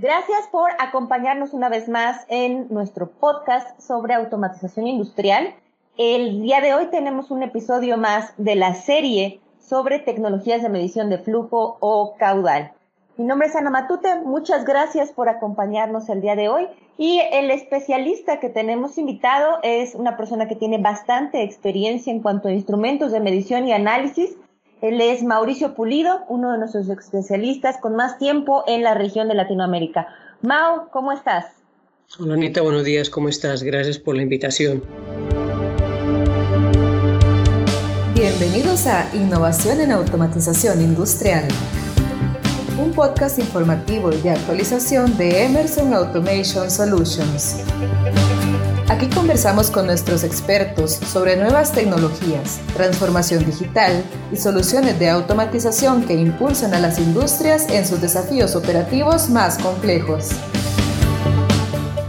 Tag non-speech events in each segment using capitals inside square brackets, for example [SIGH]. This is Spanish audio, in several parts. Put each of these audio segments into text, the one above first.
Gracias por acompañarnos una vez más en nuestro podcast sobre automatización industrial. El día de hoy tenemos un episodio más de la serie sobre tecnologías de medición de flujo o caudal. Mi nombre es Ana Matute, muchas gracias por acompañarnos el día de hoy. Y el especialista que tenemos invitado es una persona que tiene bastante experiencia en cuanto a instrumentos de medición y análisis él es Mauricio Pulido, uno de nuestros especialistas con más tiempo en la región de Latinoamérica. Mau, ¿cómo estás? Hola Anita, buenos días, ¿cómo estás? Gracias por la invitación. Bienvenidos a Innovación en Automatización Industrial, un podcast informativo y de actualización de Emerson Automation Solutions. Aquí conversamos con nuestros expertos sobre nuevas tecnologías, transformación digital y soluciones de automatización que impulsan a las industrias en sus desafíos operativos más complejos.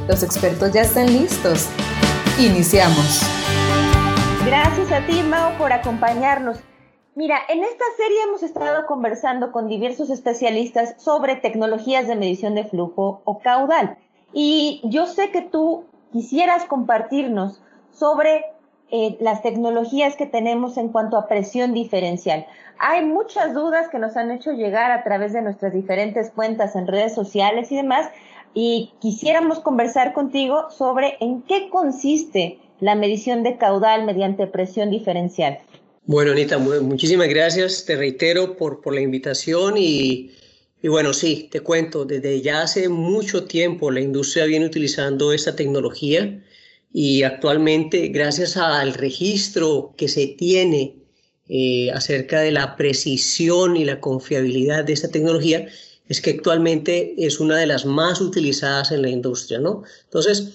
Los expertos ya están listos. Iniciamos. Gracias a ti, Mao, por acompañarnos. Mira, en esta serie hemos estado conversando con diversos especialistas sobre tecnologías de medición de flujo o caudal. Y yo sé que tú quisieras compartirnos sobre eh, las tecnologías que tenemos en cuanto a presión diferencial. Hay muchas dudas que nos han hecho llegar a través de nuestras diferentes cuentas en redes sociales y demás, y quisiéramos conversar contigo sobre en qué consiste la medición de caudal mediante presión diferencial. Bueno, Anita, muchísimas gracias, te reitero por, por la invitación y y bueno, sí, te cuento, desde ya hace mucho tiempo la industria viene utilizando esta tecnología y actualmente gracias al registro que se tiene eh, acerca de la precisión y la confiabilidad de esta tecnología, es que actualmente es una de las más utilizadas en la industria, ¿no? Entonces,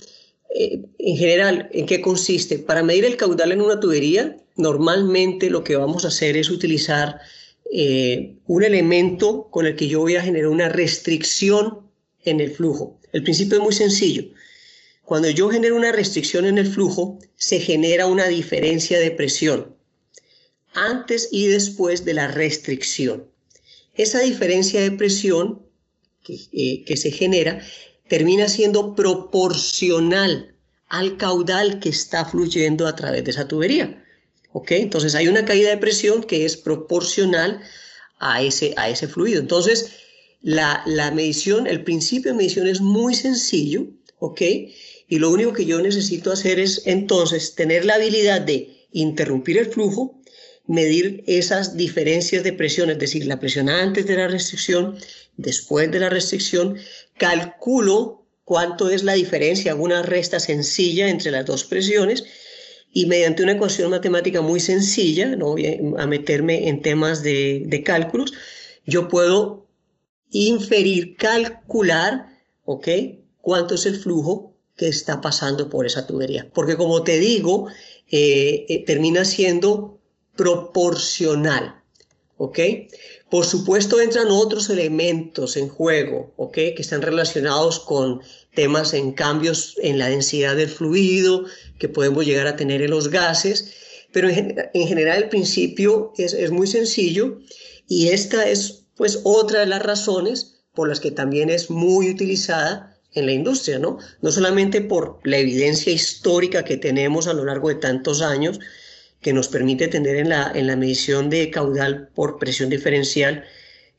eh, en general, ¿en qué consiste? Para medir el caudal en una tubería, normalmente lo que vamos a hacer es utilizar eh, un elemento con el que yo voy a generar una restricción en el flujo. El principio es muy sencillo. Cuando yo genero una restricción en el flujo, se genera una diferencia de presión antes y después de la restricción. Esa diferencia de presión que, eh, que se genera termina siendo proporcional al caudal que está fluyendo a través de esa tubería. Entonces hay una caída de presión que es proporcional a ese, a ese fluido. Entonces, la, la medición, el principio de medición es muy sencillo, ¿ok? Y lo único que yo necesito hacer es entonces tener la habilidad de interrumpir el flujo, medir esas diferencias de presión, es decir, la presión antes de la restricción, después de la restricción, calculo cuánto es la diferencia, hago una resta sencilla entre las dos presiones y mediante una ecuación matemática muy sencilla, no voy a meterme en temas de, cálculos, yo puedo inferir, calcular, ¿ok? Cuánto es el flujo que está pasando por esa tubería. Porque como te digo, eh, eh, termina siendo proporcional, ¿ok? Por supuesto entran otros elementos en juego, ¿ok? Que están relacionados con temas en cambios en la densidad del fluido que podemos llegar a tener en los gases, pero en, general el principio es, muy sencillo y esta es pues otra de las razones por las que también es muy utilizada en la industria, ¿no? No solamente por la evidencia histórica que tenemos a lo largo de tantos años, que nos permite tener en la, en la medición de caudal por presión diferencial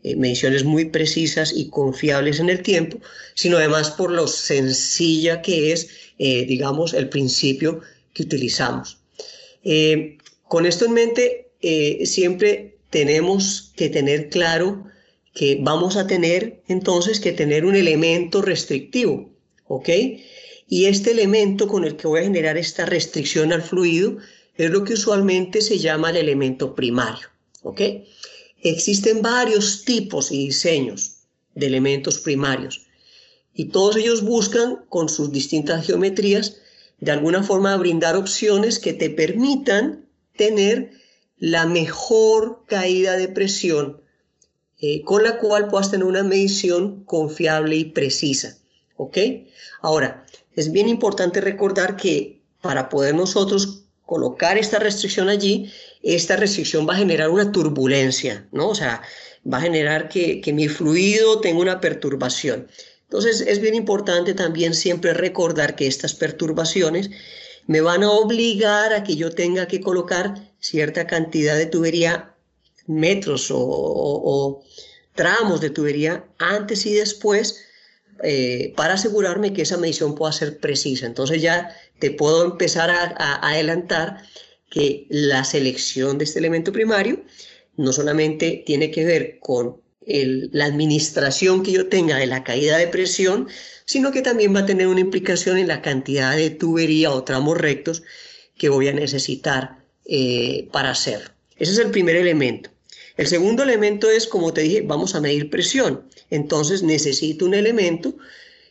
eh, mediciones muy precisas y confiables en el tiempo, sino además por lo sencilla que es, eh, digamos, el principio que utilizamos. Eh, con esto en mente, siempre tenemos que tener claro que vamos a tener entonces que tener un elemento restrictivo, ¿ok? Y este elemento con el que voy a generar esta restricción al fluido es lo que usualmente se llama el elemento primario, ¿ok? Existen varios tipos y diseños de elementos primarios y todos ellos buscan con sus distintas geometrías de alguna forma brindar opciones que te permitan tener la mejor caída de presión eh, con la cual puedas tener una medición confiable y precisa. ¿Ok? Ahora, es bien importante recordar que para poder nosotros colocar esta restricción allí, esta restricción va a generar una turbulencia, ¿no? O sea, va a generar que, mi fluido tenga una perturbación. Entonces es bien importante también siempre recordar que estas perturbaciones me van a obligar a que yo tenga que colocar cierta cantidad de tubería, metros o, tramos de tubería antes y después eh, para asegurarme que esa medición pueda ser precisa. Entonces ya te puedo empezar a adelantar que la selección de este elemento primario no solamente tiene que ver con la administración que yo tenga de la caída de presión, sino que también va a tener una implicación en la cantidad de tubería o tramos rectos que voy a necesitar eh, para hacer. Ese es el primer elemento. El segundo elemento es, como te dije, vamos a medir presión. Entonces necesito un elemento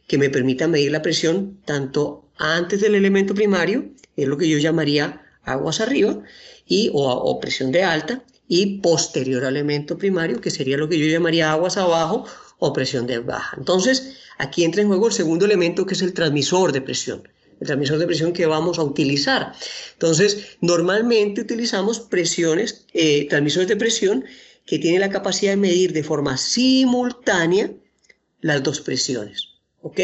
que me permita medir la presión tanto antes del elemento primario, es lo que yo llamaría aguas arriba, y, o presión de alta, y posterior al elemento primario, que sería lo que yo llamaría aguas abajo o presión de baja. Entonces, aquí entra en juego el segundo elemento, que es el transmisor de presión el transmisor de presión que vamos a utilizar. Entonces, normalmente utilizamos presiones, eh, transmisores de presión que tienen la capacidad de medir de forma simultánea las dos presiones, ¿ok?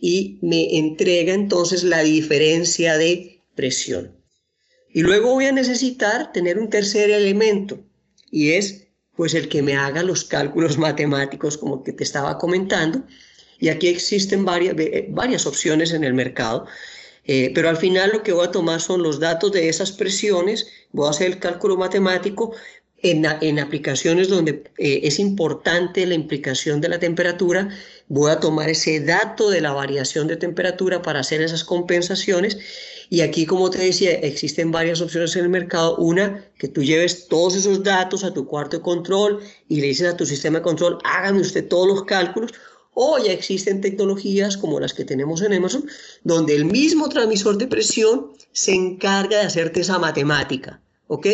Y me entrega entonces la diferencia de presión. Y luego voy a necesitar tener un tercer elemento y es pues el que me haga los cálculos [LAUGHS] matemáticos como que te estaba comentando. Y aquí existen varias, varias opciones en el mercado, eh, pero al final lo que voy a tomar son los datos de esas presiones, voy a hacer el cálculo matemático en, en aplicaciones donde eh, es importante la implicación de la temperatura, voy a tomar ese dato de la variación de temperatura para hacer esas compensaciones y aquí, como te decía, existen varias opciones en el mercado. Una, que tú lleves todos esos datos a tu cuarto de control y le dices a tu sistema de control, hágame usted todos los cálculos. O ya existen tecnologías como las que tenemos en Amazon, donde el mismo transmisor de presión se encarga de hacerte esa matemática. ¿Ok?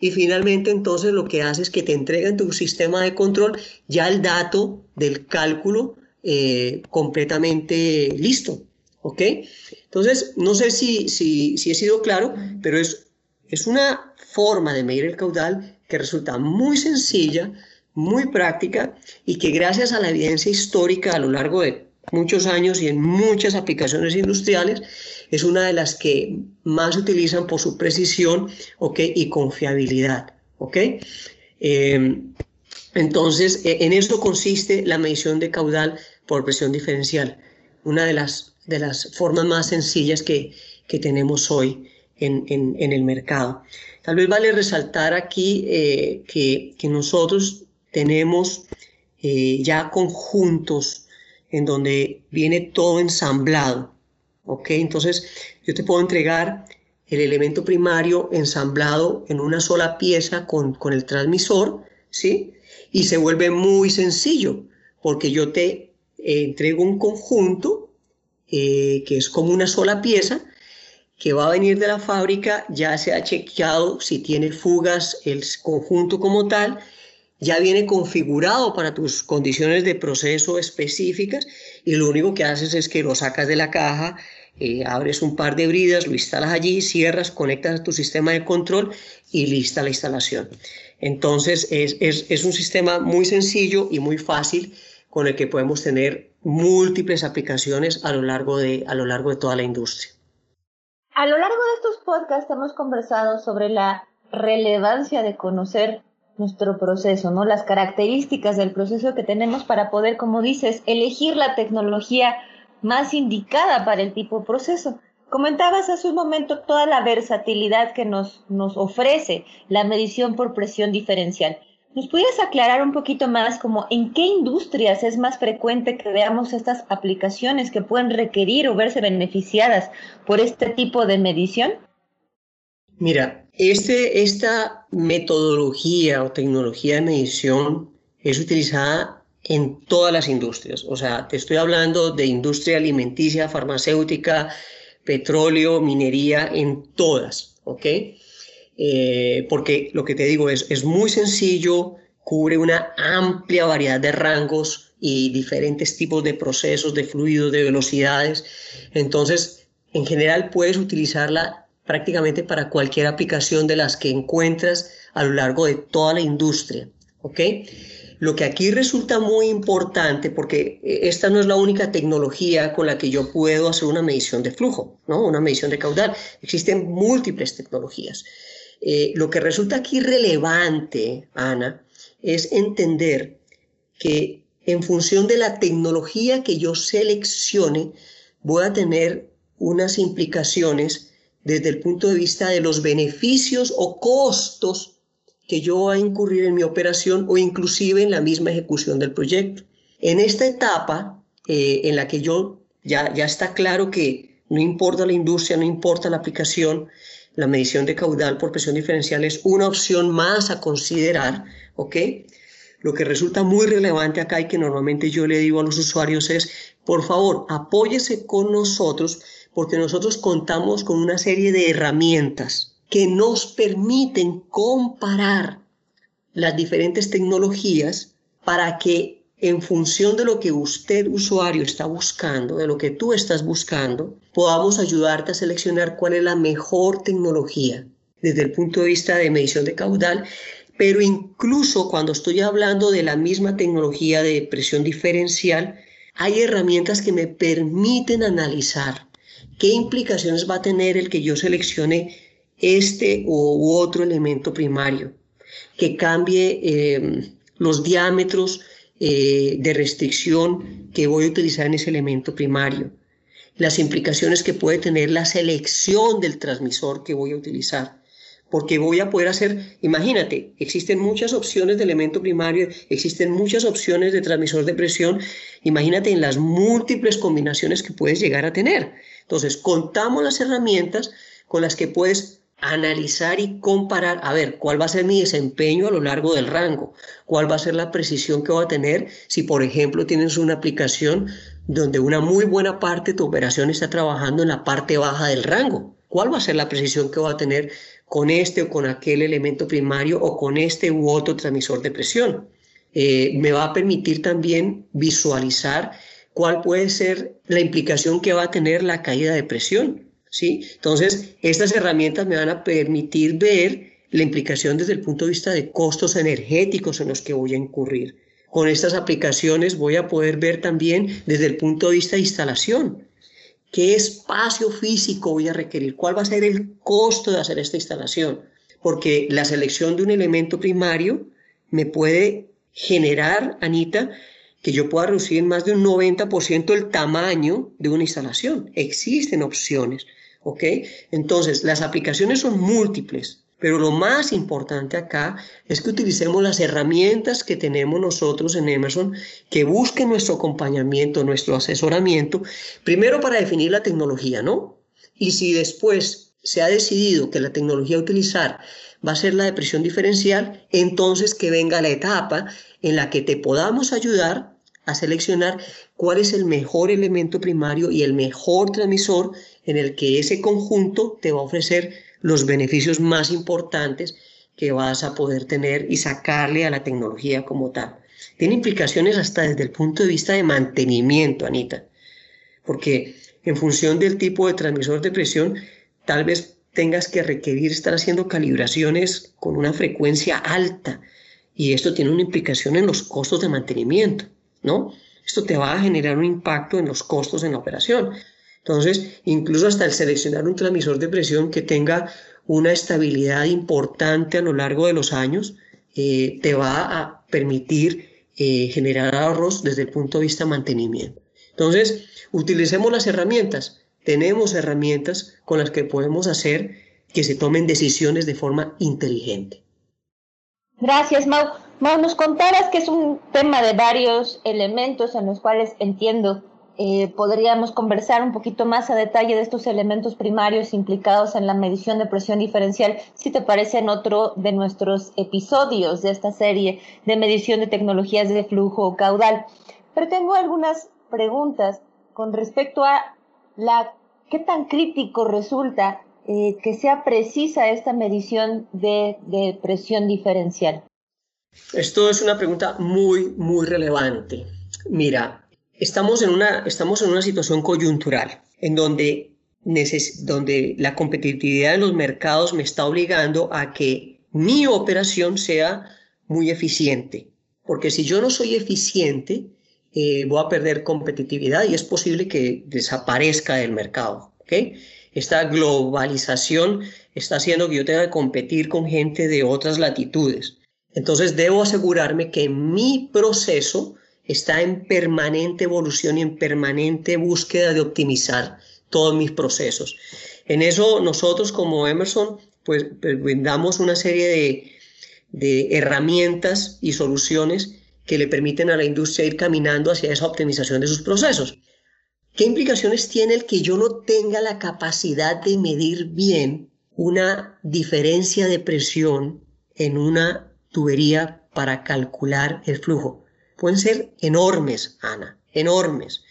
Y finalmente entonces lo que hace es que te entrega en tu sistema de control ya el dato del cálculo eh, completamente listo. ¿Ok? Entonces, no sé si, si, si he sido claro, pero es, es una forma de medir el caudal que resulta muy sencilla, muy práctica y que gracias a la evidencia histórica a lo largo de muchos años y en muchas aplicaciones industriales, es una de las que más se utilizan por su precisión ¿okay? y confiabilidad. ¿okay? Em, entonces, e, en esto consiste la medición de caudal por presión diferencial, una de las de las formas más sencillas que, tenemos hoy en, el mercado. Tal vez vale resaltar aquí eh, que, nosotros tenemos eh, ya conjuntos en donde viene todo ensamblado. ¿ok? Entonces yo te puedo entregar el elemento primario ensamblado en una sola pieza con, con el transmisor, ¿sí? Y se vuelve muy sencillo porque yo te eh, entrego un conjunto eh, que es como una sola pieza que va a venir de la fábrica, ya se ha chequeado si tiene fugas el conjunto como tal, ya viene configurado para tus condiciones de proceso específicas y lo único que haces es que lo sacas de la caja, eh, abres un par de bridas, lo instalas allí, cierras, conectas a tu sistema de control y lista la instalación. Entonces es, es, es un sistema muy sencillo y muy fácil con el que podemos tener múltiples aplicaciones a lo largo de, a lo largo de toda la industria. A lo largo de estos podcasts hemos conversado sobre la relevancia de conocer nuestro proceso, ¿no? Las características del proceso que tenemos para poder, como dices, elegir la tecnología más indicada para el tipo de proceso. Comentabas hace un momento toda la versatilidad que nos, nos ofrece la medición por presión diferencial. ¿Nos pudieras aclarar un poquito más como en qué industrias es más frecuente que veamos estas aplicaciones que pueden requerir o verse beneficiadas por este tipo de medición? Mira, este, esta metodología o tecnología de medición es utilizada en todas las industrias. O sea, te estoy hablando de industria alimenticia, farmacéutica, petróleo, minería, en todas, ¿ok? Eh, porque lo que te digo es, es muy sencillo, cubre una amplia variedad de rangos y diferentes tipos de procesos, de fluidos, de velocidades. Entonces, en general puedes utilizarla prácticamente para cualquier aplicación de las que encuentras a lo largo de toda la industria. ¿ok? Lo que aquí resulta muy importante, porque esta no es la única tecnología con la que yo puedo hacer una medición de flujo, ¿no? una medición de caudal. Existen múltiples tecnologías. Eh, lo que resulta aquí relevante, Ana, es entender que en función de la tecnología que yo seleccione, voy a tener unas implicaciones desde el punto de vista de los beneficios o costos que yo voy a incurrir en mi operación o inclusive en la misma ejecución del proyecto. En esta etapa eh, en la que yo ya, ya está claro que no importa la industria, no importa la aplicación, la medición de caudal por presión diferencial es una opción más a considerar, ¿ok? Lo que resulta muy relevante acá y que normalmente yo le digo a los usuarios es, por favor, apóyese con nosotros porque nosotros contamos con una serie de herramientas que nos permiten comparar las diferentes tecnologías para que en función de lo que usted usuario está buscando, de lo que tú estás buscando, podamos ayudarte a seleccionar cuál es la mejor tecnología desde el punto de vista de medición de caudal, pero incluso cuando estoy hablando de la misma tecnología de presión diferencial, hay herramientas que me permiten analizar qué implicaciones va a tener el que yo seleccione este u otro elemento primario, que cambie em, los diámetros eh, de restricción que voy a utilizar en ese elemento primario, las implicaciones que puede tener la selección del transmisor que voy a utilizar, porque voy a poder hacer, imagínate, existen muchas opciones de elemento primario, existen muchas opciones de transmisor de presión, imagínate en las múltiples combinaciones que puedes llegar a tener. Entonces, contamos las herramientas con las que puedes analizar y comparar, a ver, cuál va a ser mi desempeño a lo largo del rango, cuál va a ser la precisión que voy a tener si, por ejemplo, tienes una aplicación donde una muy buena parte de tu operación está trabajando en la parte baja del rango. ¿Cuál va a ser la precisión que voy a tener con este o con aquel elemento primario o con este u otro transmisor de presión? Eh, me va a permitir también visualizar cuál puede ser la implicación que va a tener la caída de presión ¿sí? Entonces, estas herramientas me van a permitir ver la implicación desde el punto de vista de costos energéticos en los que voy a incurrir. Con estas aplicaciones voy a poder ver también desde el punto de vista de instalación. ¿Qué espacio físico voy a requerir? ¿Cuál va a ser el costo de hacer esta instalación? Porque la selección de un elemento primario me puede generar, Anita, que yo pueda reducir en más de un 90% el tamaño de una instalación. Existen opciones. ¿Ok? Entonces, las aplicaciones son múltiples, pero lo más importante acá es que utilicemos las herramientas que tenemos nosotros en Emerson, que busquen nuestro acompañamiento, nuestro asesoramiento, primero para definir la tecnología, ¿no? Y si después se ha decidido que la tecnología a utilizar va a ser la de presión diferencial, entonces que venga la etapa en la que te podamos ayudar a seleccionar cuál es el mejor elemento primario y el mejor transmisor en el que ese conjunto te va a ofrecer los beneficios más importantes que vas a poder tener y sacarle a la tecnología como tal. Tiene implicaciones hasta desde el punto de vista de mantenimiento, Anita, porque en función del tipo de transmisor de presión, tal vez tengas que requerir estar haciendo calibraciones con una frecuencia alta y esto tiene una implicación en los costos de mantenimiento, ¿no? Esto te va a generar un impacto en los costos en la operación. Entonces, incluso hasta el seleccionar un transmisor de presión que tenga una estabilidad importante a lo largo de los años, eh, te va a permitir eh, generar ahorros desde el punto de vista mantenimiento. Entonces, utilicemos las herramientas. Tenemos herramientas con las que podemos hacer que se tomen decisiones de forma inteligente. Gracias, Mau. Mau, nos contarás que es un tema de varios elementos en los cuales entiendo eh, podríamos conversar un poquito más a detalle de estos elementos primarios implicados en la medición de presión diferencial, si te parece en otro de nuestros episodios de esta serie de medición de tecnologías de flujo caudal. Pero tengo algunas preguntas con respecto a la qué tan crítico resulta eh, que sea precisa esta medición de, de presión diferencial. Esto es una pregunta muy, muy relevante. Mira, Estamos en una, estamos en una situación coyuntural en donde, donde la competitividad en los mercados me está obligando a que mi operación sea muy eficiente. porque si yo no soy eficiente, eh, voy a perder competitividad y es posible que desaparezca del mercado. ¿okay? Esta globalización está haciendo que yo tenga que competir con gente de otras latitudes. Entonces debo asegurarme que mi proceso está en permanente evolución y en permanente búsqueda de optimizar todos mis procesos. En eso nosotros como Emerson pues, pues brindamos una serie de, de herramientas y soluciones que le permiten a la industria ir caminando hacia esa optimización de sus procesos. ¿Qué implicaciones tiene el que yo no tenga la capacidad de medir bien una diferencia de presión en una tubería para calcular el flujo? Pueden ser enormes, Ana, enormes.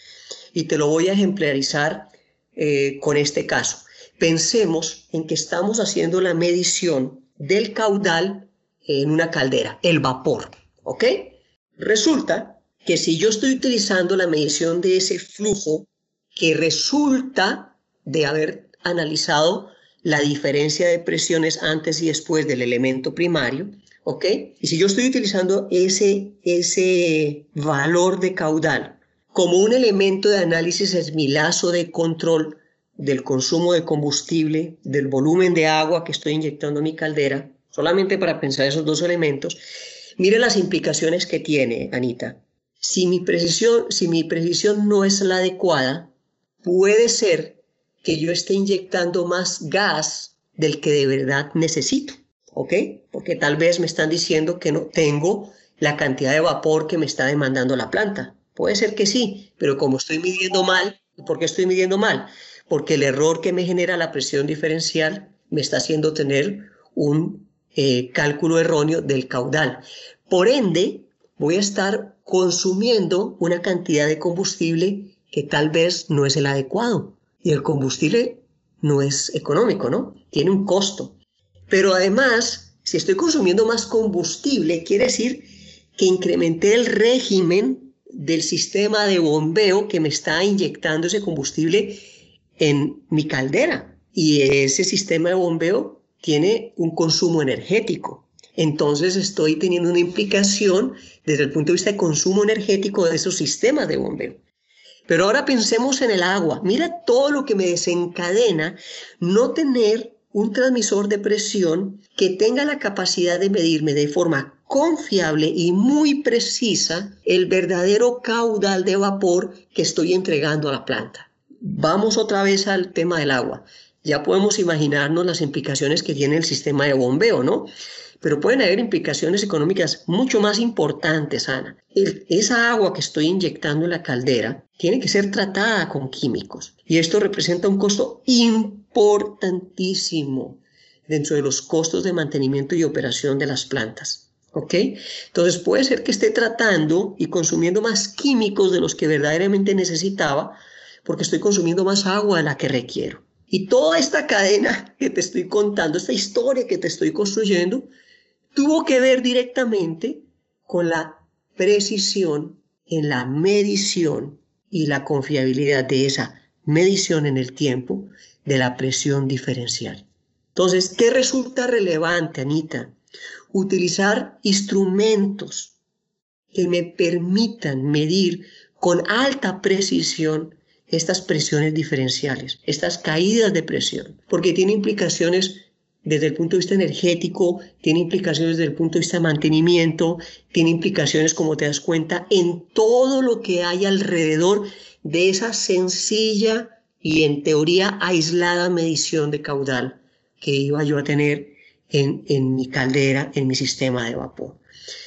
Y te lo voy a ejemplarizar eh, con este caso. Pensemos en que estamos haciendo la medición del caudal en una caldera, el vapor, ¿ok? Resulta que si yo estoy utilizando la medición de ese flujo que resulta de haber analizado la diferencia de presiones antes y después del elemento primario, ¿ok? Y si yo estoy utilizando ese, ese valor de caudal como un elemento de análisis es mi lazo de control del consumo de combustible, del volumen de agua que estoy inyectando a mi caldera, solamente para pensar esos dos elementos, mire las implicaciones que tiene, Anita. Si mi precisión, si mi precisión no es la adecuada, puede ser que yo esté inyectando más gas del que de verdad necesito, ¿ok? Porque tal vez me están diciendo que no tengo la cantidad de vapor que me está demandando la planta. Puede ser que sí, pero como estoy midiendo mal, ¿por qué estoy midiendo mal? Porque el error que me genera la presión diferencial me está haciendo tener un eh, cálculo erróneo del caudal. Por ende, voy a estar consumiendo una cantidad de combustible que tal vez no es el adecuado. Y el combustible no es económico, ¿no? Tiene un costo. Pero además, si estoy consumiendo más combustible, quiere decir que incrementé el régimen del sistema de bombeo que me está inyectando ese combustible en mi caldera. Y ese sistema de bombeo tiene un consumo energético. Entonces estoy teniendo una implicación desde el punto de vista de consumo energético de esos sistemas de bombeo. Pero ahora pensemos en el agua. Mira todo lo que me desencadena no tener un transmisor de presión que tenga la capacidad de medirme de forma confiable y muy precisa el verdadero caudal de vapor que estoy entregando a la planta. Vamos otra vez al tema del agua. Ya podemos imaginarnos las implicaciones que tiene el sistema de bombeo, ¿no? Pero pueden haber implicaciones económicas mucho más importantes, Ana. esa agua que estoy inyectando en la caldera tiene que ser tratada con químicos y esto representa un costo importantísimo dentro de los costos de mantenimiento y operación de las plantas. ¿Ok? Entonces puede ser que esté tratando y consumiendo más químicos de los que verdaderamente necesitaba porque estoy consumiendo más agua de la que requiero. Y toda esta cadena que te estoy contando, esta historia que te estoy construyendo, tuvo que ver directamente con la precisión en la medición y la confiabilidad de esa medición en el tiempo de la presión diferencial. Entonces, ¿qué resulta relevante, Anita? Utilizar instrumentos que me permitan medir con alta precisión estas presiones diferenciales, estas caídas de presión, porque tiene implicaciones desde el punto de vista energético, tiene implicaciones desde el punto de vista de mantenimiento, tiene implicaciones, como te das cuenta, en todo lo que hay alrededor de esa sencilla y en teoría aislada medición de caudal que iba yo a tener en, en mi caldera, en mi sistema de vapor.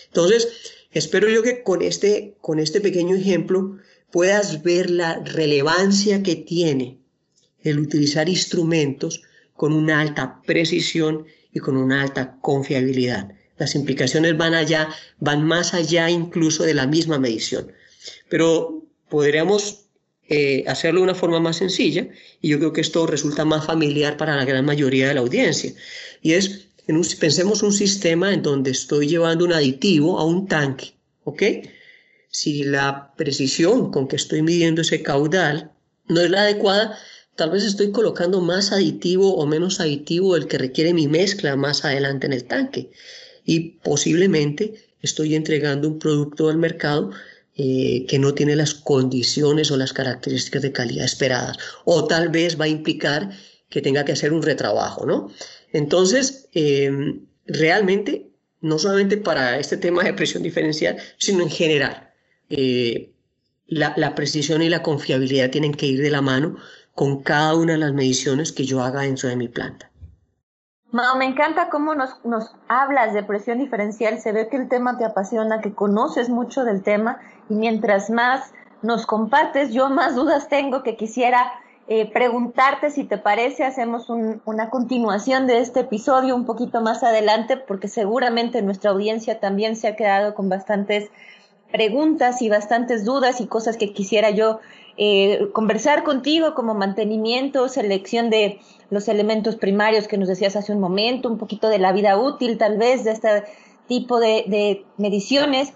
Entonces, espero yo que con este, con este pequeño ejemplo puedas ver la relevancia que tiene el utilizar instrumentos con una alta precisión y con una alta confiabilidad. Las implicaciones van allá, van más allá incluso de la misma medición. Pero podríamos eh, hacerlo de una forma más sencilla y yo creo que esto resulta más familiar para la gran mayoría de la audiencia. Y es, en un, pensemos un sistema en donde estoy llevando un aditivo a un tanque, ¿ok? Si la precisión con que estoy midiendo ese caudal no es la adecuada, Tal vez estoy colocando más aditivo o menos aditivo del que requiere mi mezcla más adelante en el tanque. Y posiblemente estoy entregando un producto al mercado eh, que no tiene las condiciones o las características de calidad esperadas. O tal vez va a implicar que tenga que hacer un retrabajo, ¿no? Entonces, em, realmente, no solamente para este tema de presión diferencial, sino en general, eh, la, la, precisión y la confiabilidad tienen que ir de la mano con cada una de las mediciones que yo haga dentro de mi planta. me encanta cómo nos, nos hablas de presión diferencial, se ve que el tema te apasiona, que conoces mucho del tema y mientras más nos compartes, yo más dudas tengo que quisiera eh, preguntarte si te parece, hacemos una continuación de este episodio un poquito más adelante, porque seguramente nuestra audiencia también se ha quedado con bastantes preguntas y bastantes dudas y cosas que quisiera yo eh, conversar contigo como mantenimiento, selección de los elementos primarios que nos decías hace un momento, un poquito de la vida útil tal vez de este tipo de, mediciones,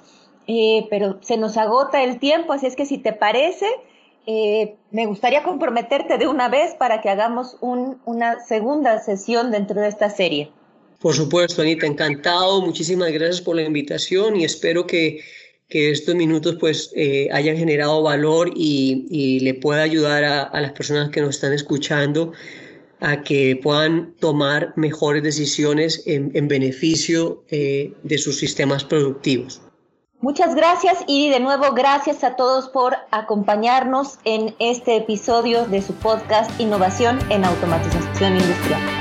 eh, pero se nos agota el tiempo, así es que si te parece, eh, me gustaría comprometerte de una vez para que hagamos una segunda sesión dentro de esta serie. Por supuesto, Anita, encantado. Muchísimas gracias por la invitación y espero que que estos minutos pues eh, hayan generado valor y, le pueda ayudar a, las personas que nos están escuchando a que puedan tomar mejores decisiones en, beneficio eh, de sus sistemas productivos. Muchas gracias y de nuevo gracias a todos por acompañarnos en este episodio de su podcast Innovación en Automatización Industrial.